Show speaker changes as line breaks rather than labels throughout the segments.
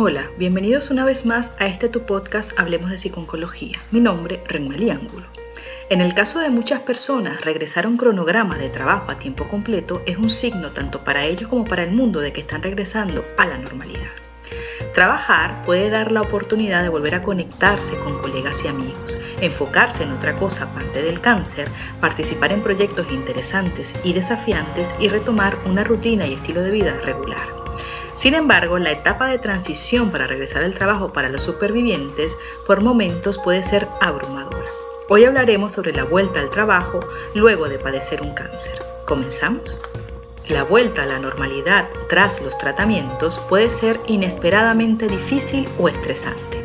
Hola, bienvenidos una vez más a este tu podcast Hablemos de Psiconcología. Mi nombre, Renmeli Ángulo. En el caso de muchas personas, regresar a un cronograma de trabajo a tiempo completo es un signo tanto para ellos como para el mundo de que están regresando a la normalidad. Trabajar puede dar la oportunidad de volver a conectarse con colegas y amigos, enfocarse en otra cosa aparte del cáncer, participar en proyectos interesantes y desafiantes y retomar una rutina y estilo de vida regular. Sin embargo, la etapa de transición para regresar al trabajo para los supervivientes por momentos puede ser abrumadora. Hoy hablaremos sobre la vuelta al trabajo luego de padecer un cáncer. ¿Comenzamos? La vuelta a la normalidad tras los tratamientos puede ser inesperadamente difícil o estresante.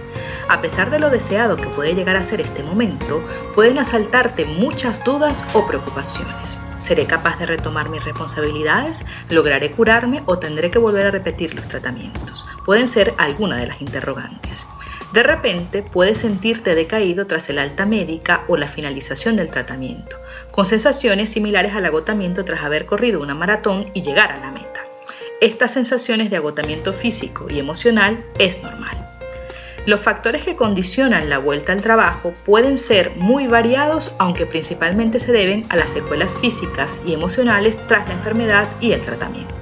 A pesar de lo deseado que puede llegar a ser este momento, pueden asaltarte muchas dudas o preocupaciones. ¿Seré capaz de retomar mis responsabilidades? ¿Lograré curarme o tendré que volver a repetir los tratamientos? Pueden ser algunas de las interrogantes. De repente puedes sentirte decaído tras el alta médica o la finalización del tratamiento, con sensaciones similares al agotamiento tras haber corrido una maratón y llegar a la meta. Estas sensaciones de agotamiento físico y emocional es normal. Los factores que condicionan la vuelta al trabajo pueden ser muy variados, aunque principalmente se deben a las secuelas físicas y emocionales tras la enfermedad y el tratamiento.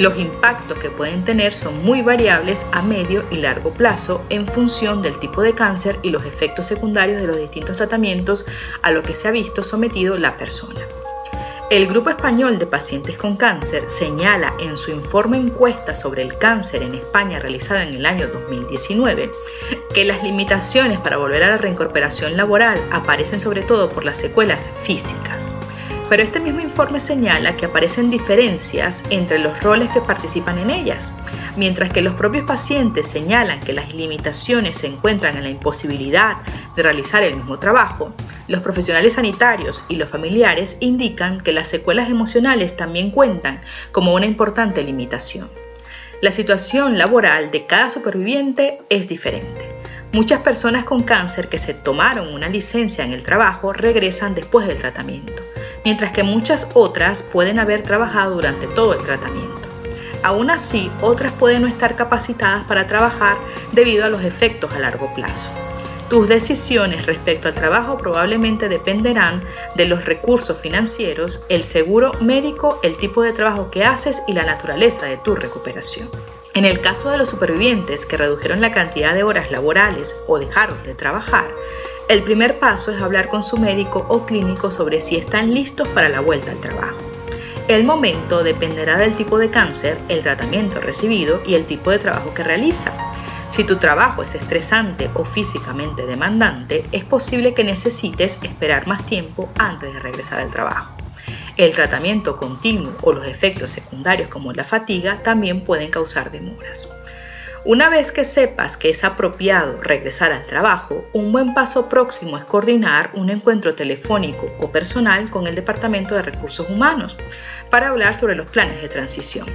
Los impactos que pueden tener son muy variables a medio y largo plazo en función del tipo de cáncer y los efectos secundarios de los distintos tratamientos a los que se ha visto sometido la persona. El Grupo Español de Pacientes con Cáncer señala en su informe encuesta sobre el cáncer en España realizada en el año 2019 que las limitaciones para volver a la reincorporación laboral aparecen sobre todo por las secuelas físicas. Pero este mismo informe señala que aparecen diferencias entre los roles que participan en ellas, mientras que los propios pacientes señalan que las limitaciones se encuentran en la imposibilidad de realizar el mismo trabajo, los profesionales sanitarios y los familiares indican que las secuelas emocionales también cuentan como una importante limitación. La situación laboral de cada superviviente es diferente. Muchas personas con cáncer que se tomaron una licencia en el trabajo regresan después del tratamiento, mientras que muchas otras pueden haber trabajado durante todo el tratamiento. Aún así, otras pueden no estar capacitadas para trabajar debido a los efectos a largo plazo. Tus decisiones respecto al trabajo probablemente dependerán de los recursos financieros, el seguro médico, el tipo de trabajo que haces y la naturaleza de tu recuperación. En el caso de los supervivientes que redujeron la cantidad de horas laborales o dejaron de trabajar, el primer paso es hablar con su médico o clínico sobre si están listos para la vuelta al trabajo. El momento dependerá del tipo de cáncer, el tratamiento recibido y el tipo de trabajo que realiza. Si tu trabajo es estresante o físicamente demandante, es posible que necesites esperar más tiempo antes de regresar al trabajo. El tratamiento continuo o los efectos secundarios como la fatiga también pueden causar demoras. Una vez que sepas que es apropiado regresar al trabajo, un buen paso próximo es coordinar un encuentro telefónico o personal con el Departamento de Recursos Humanos para hablar sobre los planes de transición.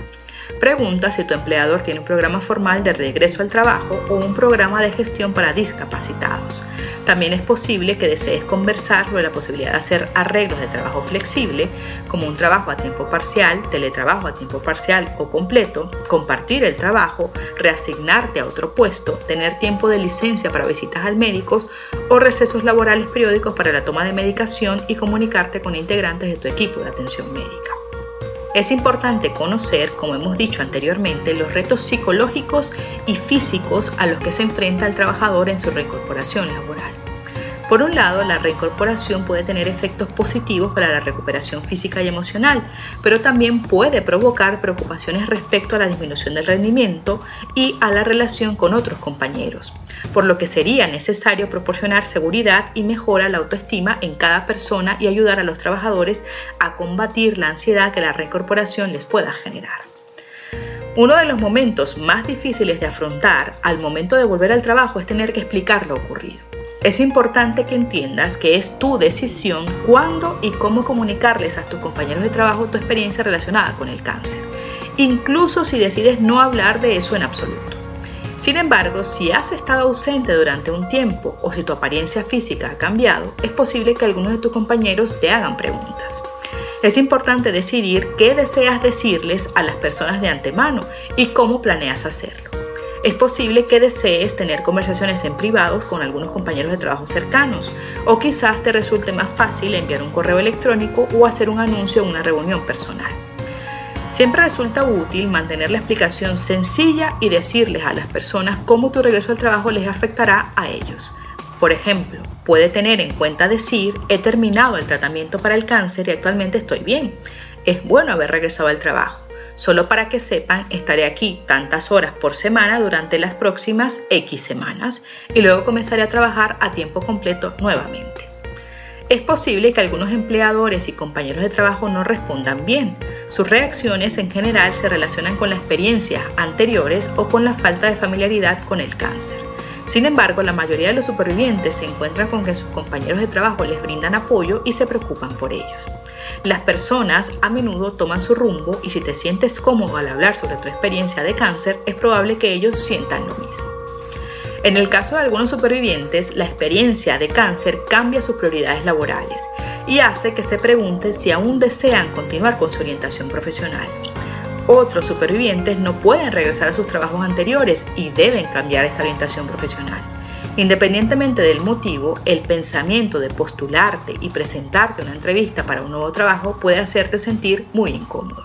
Pregunta si tu empleador tiene un programa formal de regreso al trabajo o un programa de gestión para discapacitados. También es posible que desees conversar sobre la posibilidad de hacer arreglos de trabajo flexible, como un trabajo a tiempo parcial, teletrabajo a tiempo parcial o completo, compartir el trabajo, reasignarte a otro puesto, tener tiempo de licencia para visitas al médico o recesos laborales periódicos para la toma de medicación y comunicarte con integrantes de tu equipo de atención médica. Es importante conocer, como hemos dicho anteriormente, los retos psicológicos y físicos a los que se enfrenta el trabajador en su reincorporación laboral. Por un lado, la reincorporación puede tener efectos positivos para la recuperación física y emocional, pero también puede provocar preocupaciones respecto a la disminución del rendimiento y a la relación con otros compañeros, por lo que sería necesario proporcionar seguridad y mejora la autoestima en cada persona y ayudar a los trabajadores a combatir la ansiedad que la reincorporación les pueda generar. Uno de los momentos más difíciles de afrontar al momento de volver al trabajo es tener que explicar lo ocurrido. Es importante que entiendas que es tu decisión cuándo y cómo comunicarles a tus compañeros de trabajo tu experiencia relacionada con el cáncer, incluso si decides no hablar de eso en absoluto. Sin embargo, si has estado ausente durante un tiempo o si tu apariencia física ha cambiado, es posible que algunos de tus compañeros te hagan preguntas. Es importante decidir qué deseas decirles a las personas de antemano y cómo planeas hacerlo. Es posible que desees tener conversaciones en privados con algunos compañeros de trabajo cercanos o quizás te resulte más fácil enviar un correo electrónico o hacer un anuncio en una reunión personal. Siempre resulta útil mantener la explicación sencilla y decirles a las personas cómo tu regreso al trabajo les afectará a ellos. Por ejemplo, puede tener en cuenta decir, he terminado el tratamiento para el cáncer y actualmente estoy bien. Es bueno haber regresado al trabajo. Solo para que sepan, estaré aquí tantas horas por semana durante las próximas X semanas y luego comenzaré a trabajar a tiempo completo nuevamente. Es posible que algunos empleadores y compañeros de trabajo no respondan bien. Sus reacciones en general se relacionan con las experiencias anteriores o con la falta de familiaridad con el cáncer. Sin embargo, la mayoría de los supervivientes se encuentran con que sus compañeros de trabajo les brindan apoyo y se preocupan por ellos. Las personas a menudo toman su rumbo y si te sientes cómodo al hablar sobre tu experiencia de cáncer, es probable que ellos sientan lo mismo. En el caso de algunos supervivientes, la experiencia de cáncer cambia sus prioridades laborales y hace que se pregunten si aún desean continuar con su orientación profesional. Otros supervivientes no pueden regresar a sus trabajos anteriores y deben cambiar esta orientación profesional. Independientemente del motivo, el pensamiento de postularte y presentarte una entrevista para un nuevo trabajo puede hacerte sentir muy incómodo.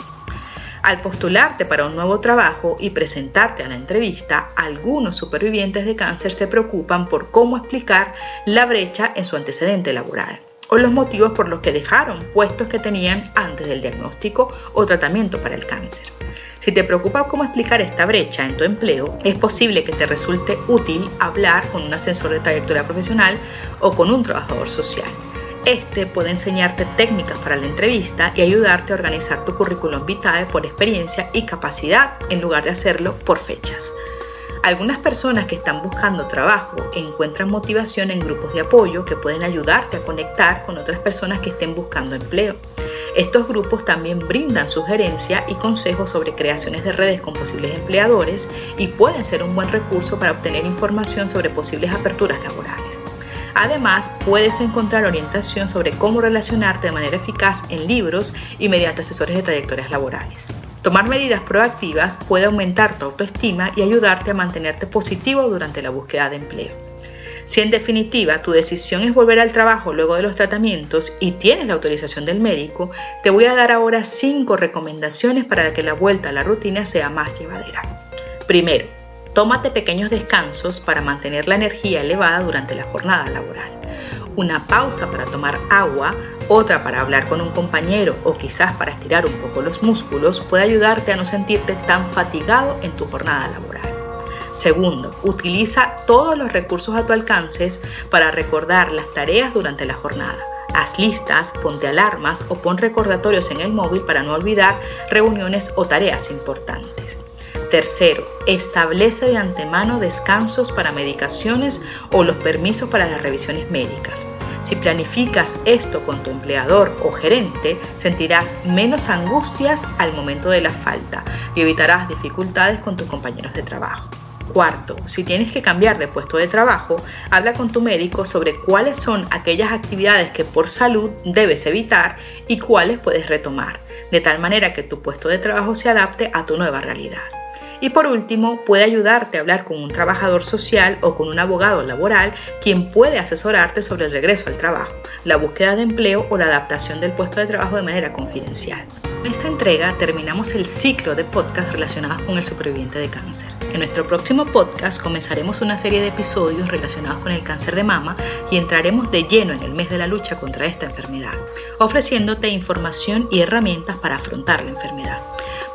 Al postularte para un nuevo trabajo y presentarte a la entrevista, algunos supervivientes de cáncer se preocupan por cómo explicar la brecha en su antecedente laboral o los motivos por los que dejaron puestos que tenían antes del diagnóstico o tratamiento para el cáncer. Si te preocupa cómo explicar esta brecha en tu empleo, es posible que te resulte útil hablar con un asesor de trayectoria profesional o con un trabajador social. Este puede enseñarte técnicas para la entrevista y ayudarte a organizar tu currículum vitae por experiencia y capacidad en lugar de hacerlo por fechas. Algunas personas que están buscando trabajo encuentran motivación en grupos de apoyo que pueden ayudarte a conectar con otras personas que estén buscando empleo. Estos grupos también brindan sugerencia y consejos sobre creaciones de redes con posibles empleadores y pueden ser un buen recurso para obtener información sobre posibles aperturas laborales. Además, puedes encontrar orientación sobre cómo relacionarte de manera eficaz en libros y mediante asesores de trayectorias laborales. Tomar medidas proactivas puede aumentar tu autoestima y ayudarte a mantenerte positivo durante la búsqueda de empleo. Si en definitiva tu decisión es volver al trabajo luego de los tratamientos y tienes la autorización del médico, te voy a dar ahora 5 recomendaciones para que la vuelta a la rutina sea más llevadera. Primero, Tómate pequeños descansos para mantener la energía elevada durante la jornada laboral. Una pausa para tomar agua, otra para hablar con un compañero o quizás para estirar un poco los músculos puede ayudarte a no sentirte tan fatigado en tu jornada laboral. Segundo, utiliza todos los recursos a tu alcance para recordar las tareas durante la jornada. Haz listas, ponte alarmas o pon recordatorios en el móvil para no olvidar reuniones o tareas importantes. Tercero, establece de antemano descansos para medicaciones o los permisos para las revisiones médicas. Si planificas esto con tu empleador o gerente, sentirás menos angustias al momento de la falta y evitarás dificultades con tus compañeros de trabajo. Cuarto, si tienes que cambiar de puesto de trabajo, habla con tu médico sobre cuáles son aquellas actividades que por salud debes evitar y cuáles puedes retomar, de tal manera que tu puesto de trabajo se adapte a tu nueva realidad. Y por último, puede ayudarte a hablar con un trabajador social o con un abogado laboral quien puede asesorarte sobre el regreso al trabajo, la búsqueda de empleo o la adaptación del puesto de trabajo de manera confidencial. En esta entrega terminamos el ciclo de podcasts relacionados con el superviviente de cáncer. En nuestro próximo podcast comenzaremos una serie de episodios relacionados con el cáncer de mama y entraremos de lleno en el mes de la lucha contra esta enfermedad, ofreciéndote información y herramientas para afrontar la enfermedad.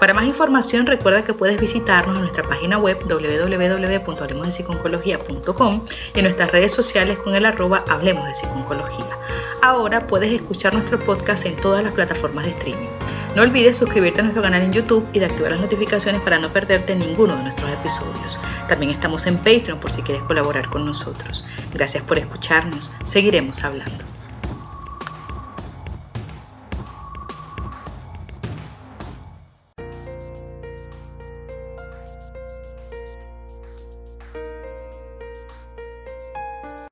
Para más información recuerda que puedes visitarnos en nuestra página web www.hablemosdepsiconcología.com y en nuestras redes sociales con el arroba Hablemos de Psiconcología. Ahora puedes escuchar nuestro podcast en todas las plataformas de streaming. No olvides suscribirte a nuestro canal en YouTube y de activar las notificaciones para no perderte ninguno de nuestros episodios. También estamos en Patreon por si quieres colaborar con nosotros. Gracias por escucharnos. Seguiremos hablando.